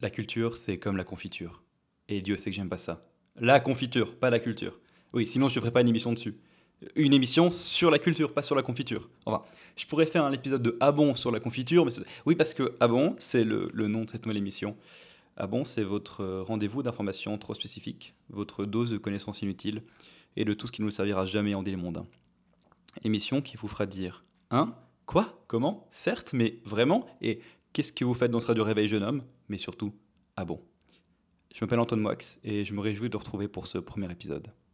La culture, c'est comme la confiture. Et Dieu sait que j'aime pas ça. La confiture, pas la culture. Oui, sinon je ne ferais pas une émission dessus. Une émission sur la culture, pas sur la confiture. Enfin, je pourrais faire un épisode de Ah bon sur la confiture, mais oui, parce que Ah bon, c'est le, le nom de cette nouvelle émission. Ah bon, c'est votre rendez-vous d'informations trop spécifiques, votre dose de connaissances inutiles et de tout ce qui ne nous servira jamais en dit les mondains. Émission qui vous fera dire Hein? Quoi? Comment? Certes, mais vraiment? Et qu'est-ce que vous faites dans ce radio réveil jeune homme? Mais surtout, ah bon? Je m'appelle Antoine Moix et je me réjouis de vous retrouver pour ce premier épisode.